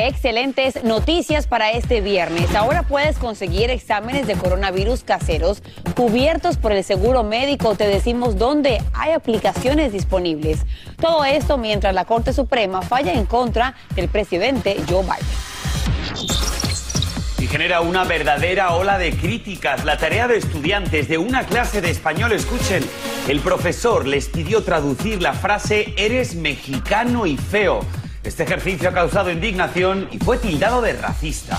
Excelentes noticias para este viernes. Ahora puedes conseguir exámenes de coronavirus caseros cubiertos por el seguro médico. Te decimos dónde hay aplicaciones disponibles. Todo esto mientras la Corte Suprema falla en contra del presidente Joe Biden. Y genera una verdadera ola de críticas. La tarea de estudiantes de una clase de español, escuchen, el profesor les pidió traducir la frase eres mexicano y feo. Este ejercicio ha causado indignación y fue tildado de racista.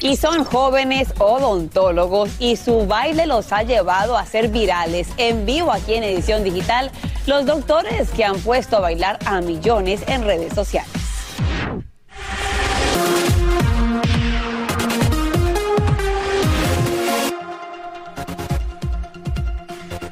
Y son jóvenes odontólogos y su baile los ha llevado a ser virales en vivo aquí en edición digital. Los doctores que han puesto a bailar a millones en redes sociales.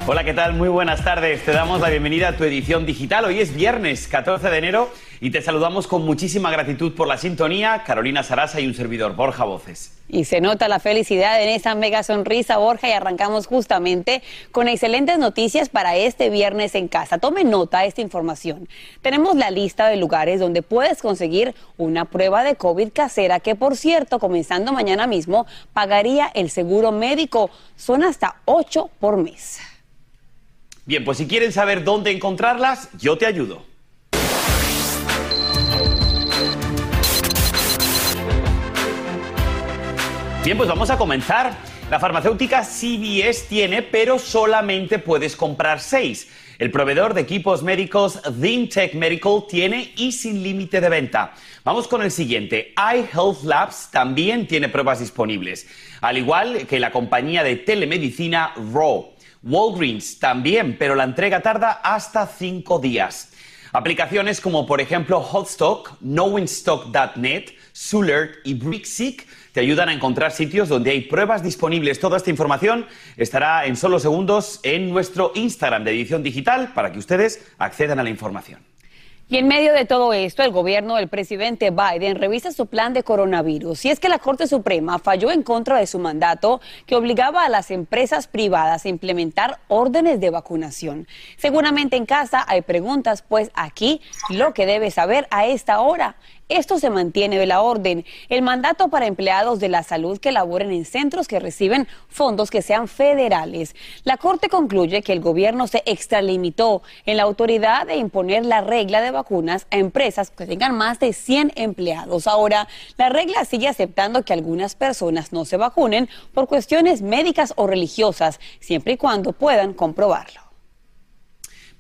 Hola, ¿qué tal? Muy buenas tardes. Te damos la bienvenida a tu edición digital. Hoy es viernes 14 de enero y te saludamos con muchísima gratitud por la sintonía. Carolina Sarasa y un servidor, Borja Voces. Y se nota la felicidad en esa mega sonrisa, Borja, y arrancamos justamente con excelentes noticias para este viernes en casa. Tome nota de esta información. Tenemos la lista de lugares donde puedes conseguir una prueba de COVID casera que, por cierto, comenzando mañana mismo, pagaría el seguro médico. Son hasta 8 por mes. Bien, pues si quieren saber dónde encontrarlas, yo te ayudo. Bien, pues vamos a comenzar. La farmacéutica CVS tiene, pero solamente puedes comprar seis. El proveedor de equipos médicos ThinTech Medical tiene y sin límite de venta. Vamos con el siguiente. iHealth Labs también tiene pruebas disponibles, al igual que la compañía de telemedicina Raw. Walgreens también, pero la entrega tarda hasta cinco días. Aplicaciones como por ejemplo Hotstock, KnowingStock.net, Sulert y Brixic te ayudan a encontrar sitios donde hay pruebas disponibles. Toda esta información estará en solo segundos en nuestro Instagram de edición digital para que ustedes accedan a la información. Y en medio de todo esto, el gobierno del presidente Biden revisa su plan de coronavirus. Y es que la Corte Suprema falló en contra de su mandato que obligaba a las empresas privadas a implementar órdenes de vacunación. Seguramente en casa hay preguntas, pues aquí lo que debe saber a esta hora esto se mantiene de la orden. El mandato para empleados de la salud que laboren en centros que reciben fondos que sean federales. La Corte concluye que el gobierno se extralimitó en la autoridad de imponer la regla de vacunas a empresas que tengan más de 100 empleados. Ahora, la regla sigue aceptando que algunas personas no se vacunen por cuestiones médicas o religiosas, siempre y cuando puedan comprobarlo.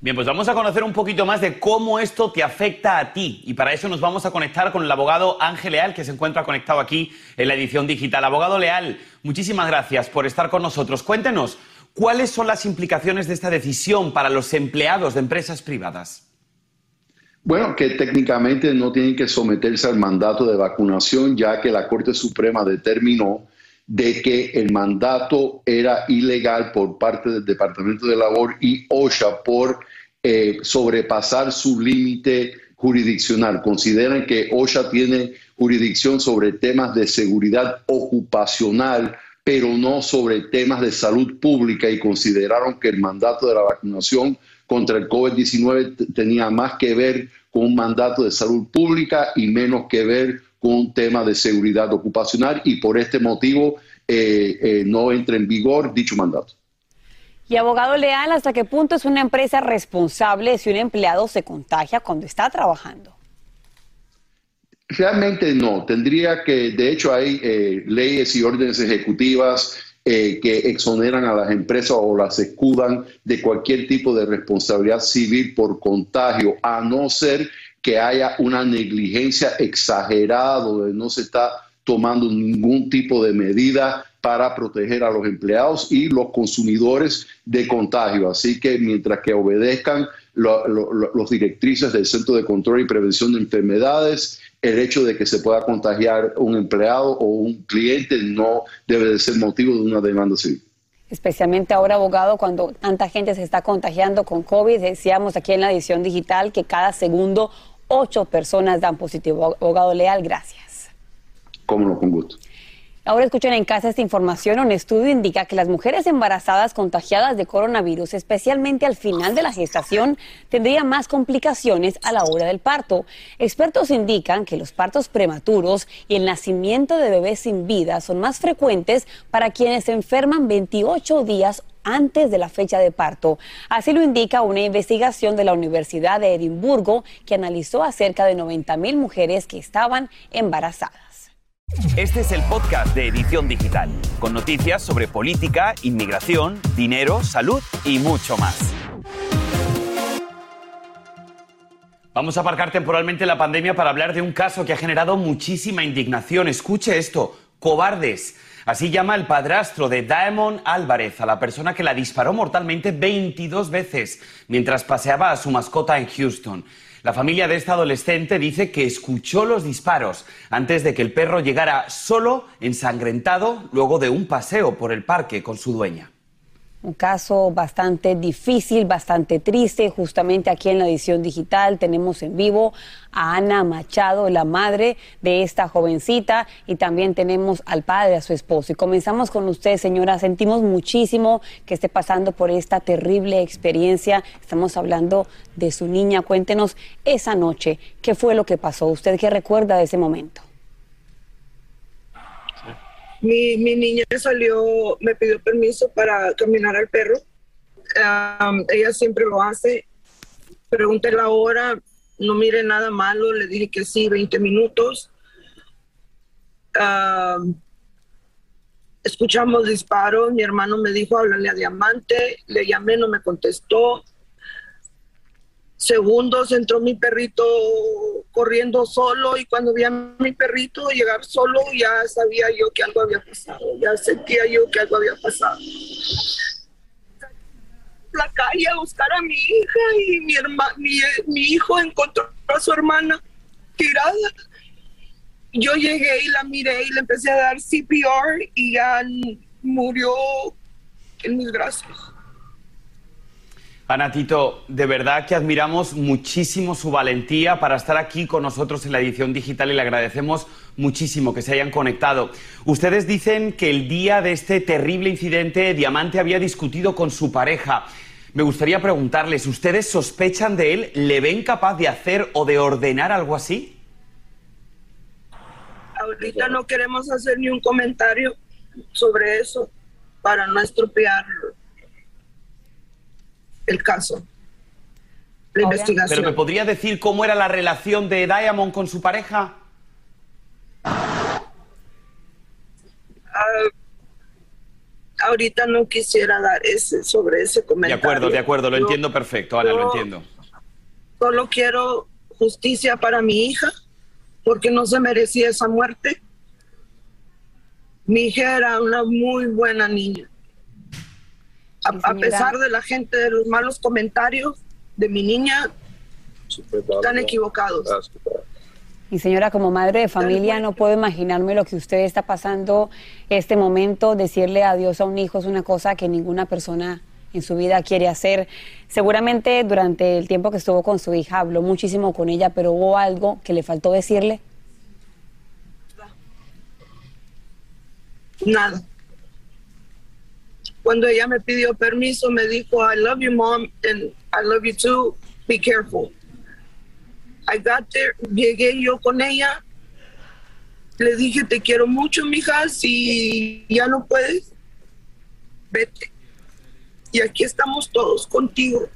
Bien, pues vamos a conocer un poquito más de cómo esto te afecta a ti. Y para eso nos vamos a conectar con el abogado Ángel Leal, que se encuentra conectado aquí en la edición digital. Abogado Leal, muchísimas gracias por estar con nosotros. Cuéntenos, ¿cuáles son las implicaciones de esta decisión para los empleados de empresas privadas? Bueno, que técnicamente no tienen que someterse al mandato de vacunación, ya que la Corte Suprema determinó de que el mandato era ilegal por parte del Departamento de Labor y OSHA por eh, sobrepasar su límite jurisdiccional. Consideran que OSHA tiene jurisdicción sobre temas de seguridad ocupacional, pero no sobre temas de salud pública y consideraron que el mandato de la vacunación contra el COVID-19 tenía más que ver con un mandato de salud pública y menos que ver con un tema de seguridad ocupacional y por este motivo eh, eh, no entra en vigor dicho mandato. Y abogado leal, ¿hasta qué punto es una empresa responsable si un empleado se contagia cuando está trabajando? Realmente no. Tendría que, de hecho, hay eh, leyes y órdenes ejecutivas que exoneran a las empresas o las escudan de cualquier tipo de responsabilidad civil por contagio, a no ser que haya una negligencia exagerada donde no se está tomando ningún tipo de medida para proteger a los empleados y los consumidores de contagio. Así que mientras que obedezcan los directrices del Centro de Control y Prevención de Enfermedades, el hecho de que se pueda contagiar un empleado o un cliente no debe de ser motivo de una demanda civil especialmente ahora, abogado, cuando tanta gente se está contagiando con COVID. Decíamos aquí en la edición digital que cada segundo ocho personas dan positivo. Abogado Leal, gracias. Cómo no, con gusto. Ahora escuchen en casa esta información. Un estudio indica que las mujeres embarazadas contagiadas de coronavirus, especialmente al final de la gestación, tendrían más complicaciones a la hora del parto. Expertos indican que los partos prematuros y el nacimiento de bebés sin vida son más frecuentes para quienes se enferman 28 días antes de la fecha de parto. Así lo indica una investigación de la Universidad de Edimburgo que analizó a cerca de 90 mil mujeres que estaban embarazadas. Este es el podcast de Edición Digital, con noticias sobre política, inmigración, dinero, salud y mucho más. Vamos a aparcar temporalmente la pandemia para hablar de un caso que ha generado muchísima indignación. Escuche esto, cobardes. Así llama el padrastro de Diamond Álvarez a la persona que la disparó mortalmente 22 veces mientras paseaba a su mascota en Houston. La familia de esta adolescente dice que escuchó los disparos antes de que el perro llegara solo, ensangrentado, luego de un paseo por el parque con su dueña. Un caso bastante difícil, bastante triste. Justamente aquí en la edición digital tenemos en vivo a Ana Machado, la madre de esta jovencita, y también tenemos al padre, a su esposo. Y comenzamos con usted, señora. Sentimos muchísimo que esté pasando por esta terrible experiencia. Estamos hablando de su niña. Cuéntenos esa noche, ¿qué fue lo que pasó? ¿Usted qué recuerda de ese momento? Mi, mi niña salió, me pidió permiso para caminar al perro. ella siempre lo hace. Pregunté la hora, no mire nada malo, le dije que sí, 20 minutos. escuchamos disparos, mi hermano me dijo, háblale a Diamante, le llamé, no me contestó segundos entró mi perrito corriendo solo y cuando vi a mi perrito llegar solo ya sabía yo que algo había pasado, ya sentía yo que algo había pasado. La calle a buscar a mi hija y mi, mi, mi hijo encontró a su hermana tirada. Yo llegué y la miré y le empecé a dar CPR y ya murió en mis brazos. Anatito, de verdad que admiramos muchísimo su valentía para estar aquí con nosotros en la edición digital y le agradecemos muchísimo que se hayan conectado. Ustedes dicen que el día de este terrible incidente Diamante había discutido con su pareja. Me gustaría preguntarles, ¿ustedes sospechan de él? ¿Le ven capaz de hacer o de ordenar algo así? Ahorita no queremos hacer ni un comentario sobre eso para no estropearlo el caso, la investigación. ¿Pero me podría decir cómo era la relación de Diamond con su pareja? Ah, ahorita no quisiera dar ese, sobre ese comentario. De acuerdo, de acuerdo, lo entiendo perfecto, Ana, lo entiendo. Solo quiero justicia para mi hija, porque no se merecía esa muerte. Mi hija era una muy buena niña a, pesar de la gente, de los malos comentarios de mi niña, están equivocados. Y señora, como madre de familia, no puedo imaginarme lo que usted está pasando este momento. Decirle adiós a un hijo es una cosa que ninguna persona en su vida quiere hacer. Seguramente durante el tiempo que estuvo con su hija habló muchísimo con ella, pero hubo algo que le faltó decirle. Nada. Cuando ella me pidió permiso, me dijo, I love you, mom, and I love you too. Be careful. I got there, llegué yo con ella. Le dije, te quiero mucho, mija. Si ya no puedes, vete. Y aquí estamos todos contigo.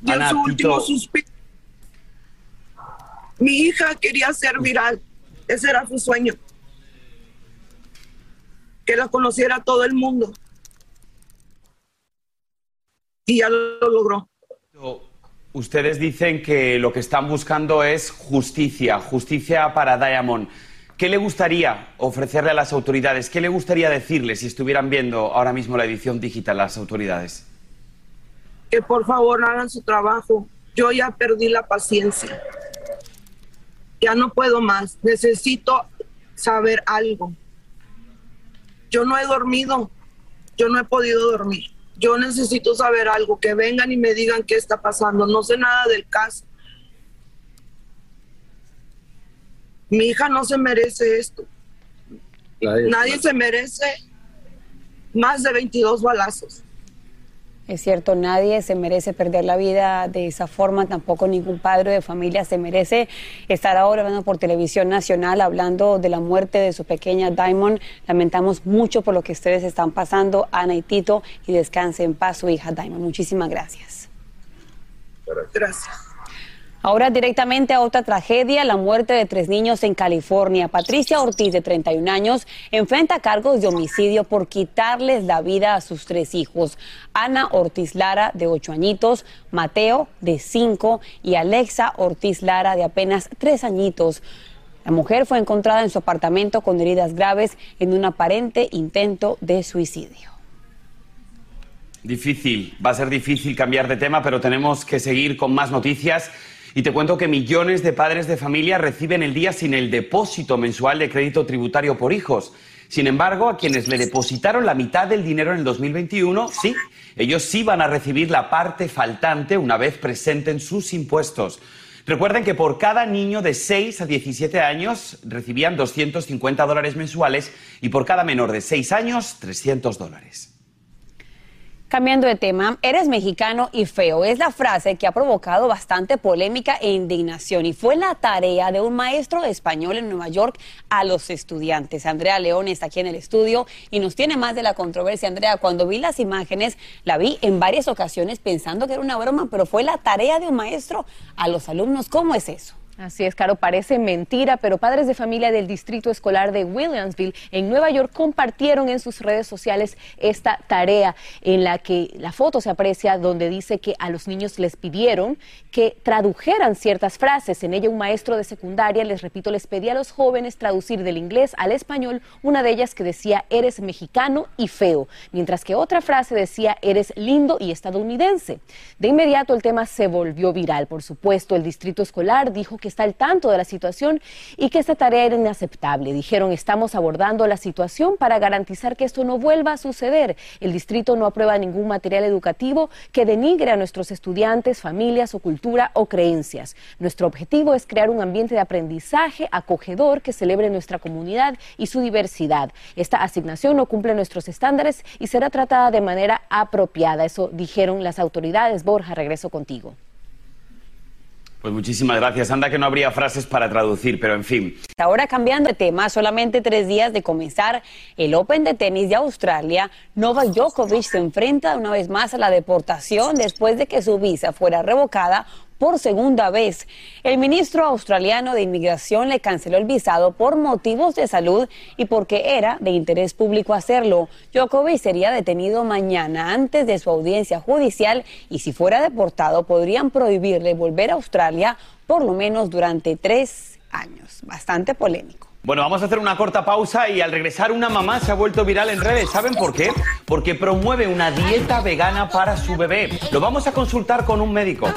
Dio su último suspiro. Mi hija quería ser viral. Ese era su sueño que la conociera todo el mundo. Y ya lo logró. Ustedes dicen que lo que están buscando es justicia, justicia para Diamond. ¿Qué le gustaría ofrecerle a las autoridades? ¿Qué le gustaría decirle si estuvieran viendo ahora mismo la edición digital las autoridades? Que por favor hagan su trabajo. Yo ya perdí la paciencia. Ya no puedo más. Necesito saber algo. Yo no he dormido, yo no he podido dormir. Yo necesito saber algo, que vengan y me digan qué está pasando. No sé nada del caso. Mi hija no se merece esto. Nadie, se merece más de 22 balazos. Es cierto, nadie se merece perder la vida de esa forma, tampoco ningún padre de familia se merece estar ahora hablando por televisión nacional hablando de la muerte de su pequeña Diamond. Lamentamos mucho por lo que ustedes están pasando, Ana y Tito, y descanse en paz su hija Diamond. Muchísimas gracias. Gracias. Ahora directamente a otra tragedia, la muerte de tres niños en California. Patricia Ortiz, de 31 años, enfrenta cargos de homicidio por quitarles la vida a sus tres hijos. Ana Ortiz Lara, de 8 añitos, Mateo, de 5, y Alexa Ortiz Lara, de apenas 3 añitos. La mujer fue encontrada en su apartamento con heridas graves en un aparente intento de suicidio. Difícil, va a ser difícil cambiar de tema, pero tenemos que seguir con más noticias. Y te cuento que millones de padres de familia reciben el día sin el depósito mensual de crédito tributario por hijos. Sin embargo, a quienes le depositaron la mitad del dinero en el 2021, sí, ellos sí van a recibir la parte faltante una vez presenten sus impuestos. Recuerden que por cada niño de 6 a 17 años recibían 250 dólares mensuales y por cada menor de 6 años 300 dólares. Cambiando de tema, eres mexicano y feo. Es la frase que ha provocado bastante polémica e indignación y fue la tarea de un maestro español en Nueva York a los estudiantes. Andrea León está aquí en el estudio y nos tiene más de la controversia. Andrea, cuando vi las imágenes, la vi en varias ocasiones pensando que era una broma, pero fue la tarea de un maestro a los alumnos. ¿Cómo es eso? Así es, Caro, parece mentira, pero padres de familia del Distrito Escolar de Williamsville en Nueva York compartieron en sus redes sociales esta tarea en la que la foto se aprecia donde dice que a los niños les pidieron que tradujeran ciertas frases. En ella un maestro de secundaria, les repito, les pedía a los jóvenes traducir del inglés al español una de ellas que decía eres mexicano y feo, mientras que otra frase decía eres lindo y estadounidense. De inmediato el tema se volvió viral. Por supuesto, el Distrito Escolar dijo que está al tanto de la situación y que esta tarea era inaceptable. Dijeron, estamos abordando la situación para garantizar que esto no vuelva a suceder. El distrito no aprueba ningún material educativo que denigre a nuestros estudiantes, familias o cultura o creencias. Nuestro objetivo es crear un ambiente de aprendizaje acogedor que celebre nuestra comunidad y su diversidad. Esta asignación no cumple nuestros estándares y será tratada de manera apropiada. Eso dijeron las autoridades. Borja, regreso contigo. Pues muchísimas gracias. Anda que no habría frases para traducir, pero en fin. Ahora cambiando de tema, solamente tres días de comenzar el Open de tenis de Australia, Novak Djokovic se enfrenta una vez más a la deportación después de que su visa fuera revocada por segunda vez. El ministro australiano de Inmigración le canceló el visado por motivos de salud y porque era de interés público hacerlo. Djokovic sería detenido mañana antes de su audiencia judicial y si fuera deportado podrían prohibirle volver a Australia por lo menos durante tres años. Bastante polémico. Bueno, vamos a hacer una corta pausa y al regresar una mamá se ha vuelto viral en redes. ¿Saben por qué? Porque promueve una dieta vegana para su bebé. Lo vamos a consultar con un médico.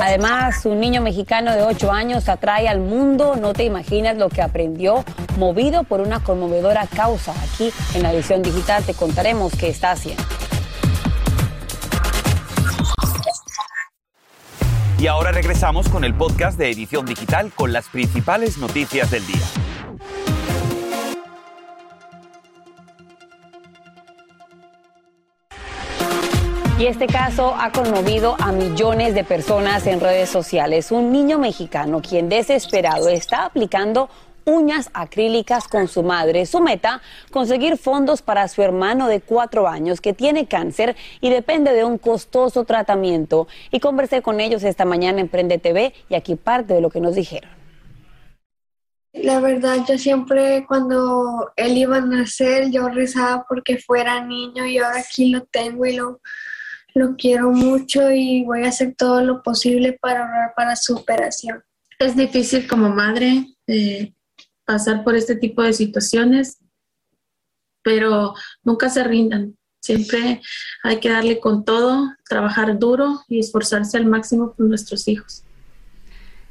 Además, un niño mexicano de 8 años atrae al mundo, no te imaginas lo que aprendió, movido por una conmovedora causa. Aquí en la edición digital te contaremos qué está haciendo. Y ahora regresamos con el podcast de Edición Digital con las principales noticias del día. Y este caso ha conmovido a millones de personas en redes sociales. Un niño mexicano quien desesperado está aplicando uñas acrílicas con su madre. Su meta, conseguir fondos para su hermano de cuatro años que tiene cáncer y depende de un costoso tratamiento. Y conversé con ellos esta mañana en Prende TV y aquí parte de lo que nos dijeron. La verdad, yo siempre cuando él iba a nacer, yo rezaba porque fuera niño y ahora aquí lo tengo y lo lo quiero mucho y voy a hacer todo lo posible para ahorrar para su operación. Es difícil como madre eh, pasar por este tipo de situaciones, pero nunca se rindan. Siempre hay que darle con todo, trabajar duro y esforzarse al máximo por nuestros hijos.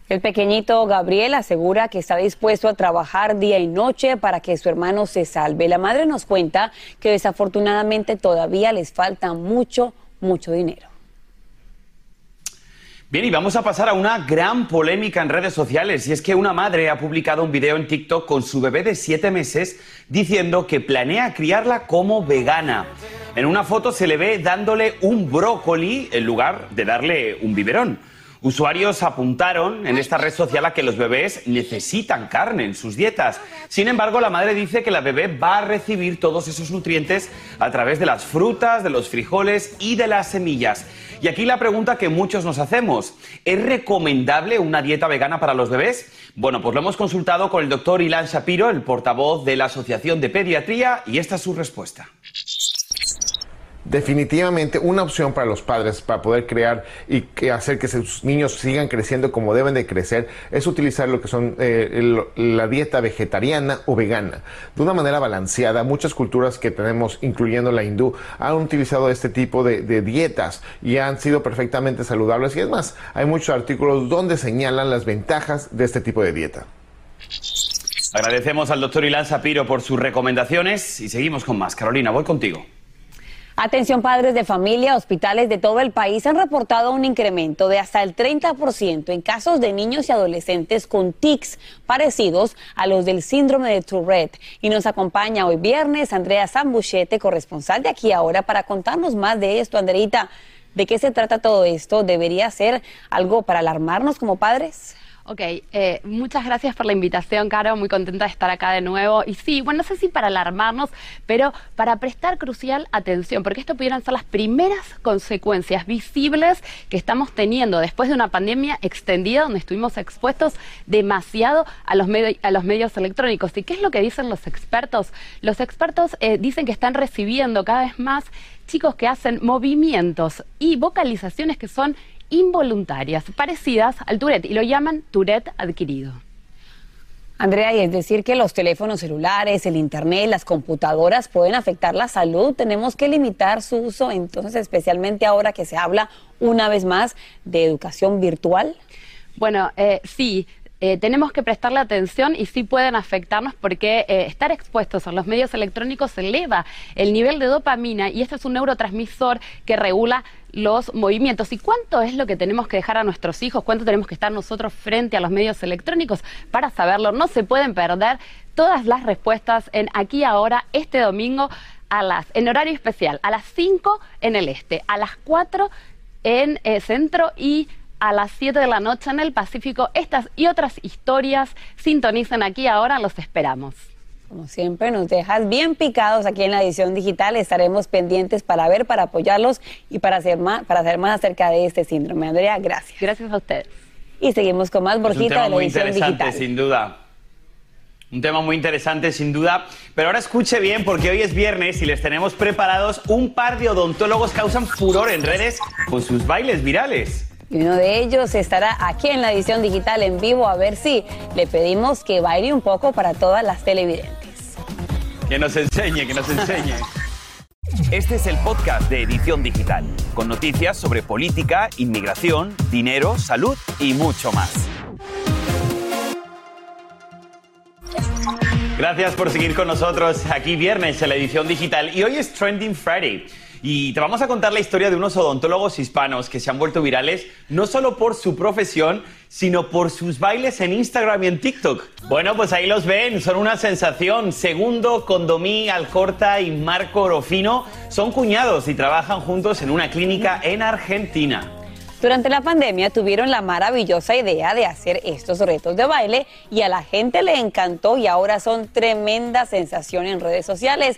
El pequeñito Gabriel asegura que está dispuesto a trabajar día y noche para que su hermano se salve. La madre nos cuenta que desafortunadamente todavía les falta mucho, mucho dinero. Bien, y vamos a pasar a una gran polémica en redes sociales. Y es que una madre ha publicado un video en TikTok con su bebé de siete meses diciendo que planea criarla como vegana. En una foto se le ve dándole un brócoli en lugar de darle un biberón. Usuarios apuntaron en esta red social a que los bebés necesitan carne en sus dietas. Sin embargo, la madre dice que la bebé va a recibir todos esos nutrientes a través de las frutas, de los frijoles y de las semillas. Y aquí la pregunta que muchos nos hacemos, ¿es recomendable una dieta vegana para los bebés? Bueno, pues lo hemos consultado con el doctor Ilan Shapiro, el portavoz de la Asociación de Pediatría, y esta es su respuesta definitivamente una opción para los padres para poder crear y hacer que sus niños sigan creciendo como deben de crecer es utilizar lo que son eh, la dieta vegetariana o vegana de una manera balanceada. Muchas culturas que tenemos, incluyendo la hindú, han utilizado este tipo de, de dietas y han sido perfectamente saludables. Y es más, hay muchos artículos donde señalan las ventajas de este tipo de dieta. Agradecemos al doctor Ilan Sapiro por sus recomendaciones y seguimos con más. Carolina, voy contigo. Atención padres de familia, hospitales de todo el país han reportado un incremento de hasta el 30% en casos de niños y adolescentes con tics parecidos a los del síndrome de Tourette. Y nos acompaña hoy viernes Andrea Zambuchete, corresponsal de aquí ahora, para contarnos más de esto. Andreita, ¿de qué se trata todo esto? ¿Debería ser algo para alarmarnos como padres? Ok, eh, muchas gracias por la invitación, Caro. Muy contenta de estar acá de nuevo. Y sí, bueno, no sé si para alarmarnos, pero para prestar crucial atención, porque esto pudieran ser las primeras consecuencias visibles que estamos teniendo después de una pandemia extendida donde estuvimos expuestos demasiado a los, a los medios electrónicos. ¿Y qué es lo que dicen los expertos? Los expertos eh, dicen que están recibiendo cada vez más chicos que hacen movimientos y vocalizaciones que son involuntarias, parecidas al Tourette, y lo llaman Tourette adquirido. Andrea, y es decir que los teléfonos celulares, el Internet, las computadoras pueden afectar la salud. Tenemos que limitar su uso, entonces, especialmente ahora que se habla una vez más de educación virtual. Bueno, eh, sí, eh, tenemos que prestarle atención y sí pueden afectarnos porque eh, estar expuestos a los medios electrónicos eleva el nivel de dopamina y este es un neurotransmisor que regula los movimientos. ¿Y cuánto es lo que tenemos que dejar a nuestros hijos? ¿Cuánto tenemos que estar nosotros frente a los medios electrónicos? Para saberlo, no se pueden perder todas las respuestas en aquí ahora este domingo a las en horario especial, a las 5 en el este, a las 4 en eh, centro y a las 7 de la noche en el Pacífico. Estas y otras historias sintonicen aquí ahora, los esperamos. Como siempre, nos dejas bien picados aquí en la edición digital. Estaremos pendientes para ver, para apoyarlos y para hacer más, para hacer más acerca de este síndrome. Andrea, gracias. Gracias a ustedes. Y seguimos con más Borjita de la edición digital. Sin duda. Un tema muy interesante, sin duda. Pero ahora escuche bien, porque hoy es viernes y les tenemos preparados un par de odontólogos que causan furor en redes con sus bailes virales. Y uno de ellos estará aquí en la edición digital en vivo a ver si le pedimos que baile un poco para todas las televidentes. Que nos enseñe, que nos enseñe. Este es el podcast de Edición Digital, con noticias sobre política, inmigración, dinero, salud y mucho más. Gracias por seguir con nosotros aquí viernes en la edición digital y hoy es Trending Friday. Y te vamos a contar la historia de unos odontólogos hispanos que se han vuelto virales no solo por su profesión, sino por sus bailes en Instagram y en TikTok. Bueno, pues ahí los ven, son una sensación. Segundo, Condomí Alcorta y Marco Orofino son cuñados y trabajan juntos en una clínica en Argentina. Durante la pandemia tuvieron la maravillosa idea de hacer estos retos de baile y a la gente le encantó y ahora son tremenda sensación en redes sociales.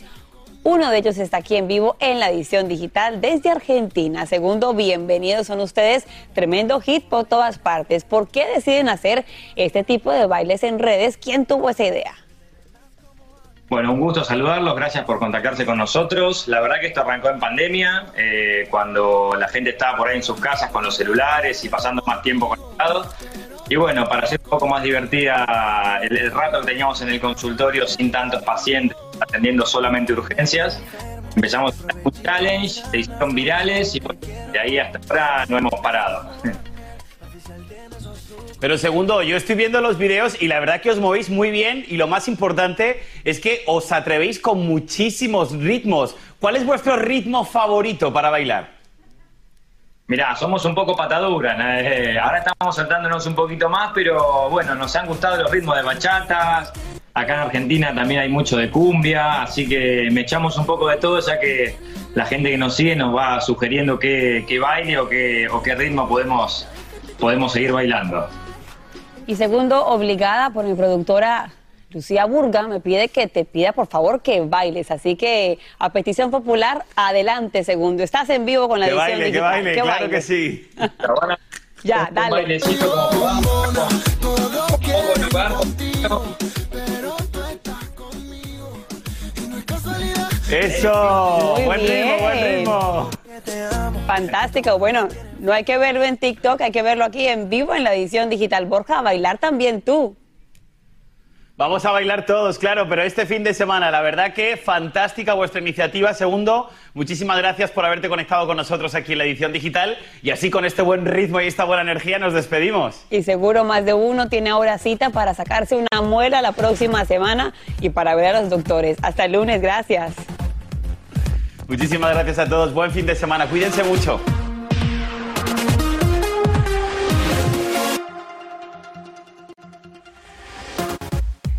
Uno de ellos está aquí en vivo en la edición digital desde Argentina. Segundo, bienvenidos son ustedes. Tremendo hit por todas partes. ¿Por qué deciden hacer este tipo de bailes en redes? ¿Quién tuvo esa idea? Bueno, un gusto saludarlos, gracias por contactarse con nosotros. La verdad que esto arrancó en pandemia, eh, cuando la gente estaba por ahí en sus casas con los celulares y pasando más tiempo conectados. Y bueno, para hacer un poco más divertida el, rato que teníamos en el consultorio sin tantos pacientes, atendiendo solamente urgencias, empezamos un challenge, se hicieron virales y de ahí hasta ahora no hemos parado. Pero segundo, yo estoy viendo los videos y la verdad que os movéis muy bien y lo más importante es que os atrevéis con muchísimos ritmos. ¿Cuál es vuestro ritmo favorito para bailar? Mirá, somos un poco pataduras. eh, ahora estamos saltándonos un poquito más, pero bueno, nos han gustado los ritmos de bachatas. Acá en Argentina también hay mucho de cumbia, así que me echamos un poco de todo, ya que la gente que nos sigue nos va sugiriendo qué, qué baile o qué, o qué ritmo podemos, podemos seguir bailando. Y segundo, obligada por mi productora Lucía Burga, me pide que te pida por favor que bailes. Así que a petición popular, adelante, segundo. Estás en vivo con la Que edición baile, que digital. baile, claro baile. que sí. Ya, Un dale. bailecito como Eso, Muy buen ritmo, buen bien. ritmo. Fantástico. Bueno, no hay que verlo en TikTok, hay que verlo aquí en vivo en la edición digital. Borja, a bailar también tú. Vamos a bailar todos, claro, pero este fin de semana, la verdad que fantástica vuestra iniciativa. Segundo, muchísimas gracias por haberte conectado con nosotros aquí en la edición digital y así con este buen ritmo y esta buena energía nos despedimos. Y seguro más de uno tiene ahora cita para sacarse una muela la próxima semana y para ver a los doctores. Hasta el lunes, gracias. Muchísimas gracias a todos, buen fin de semana, cuídense mucho.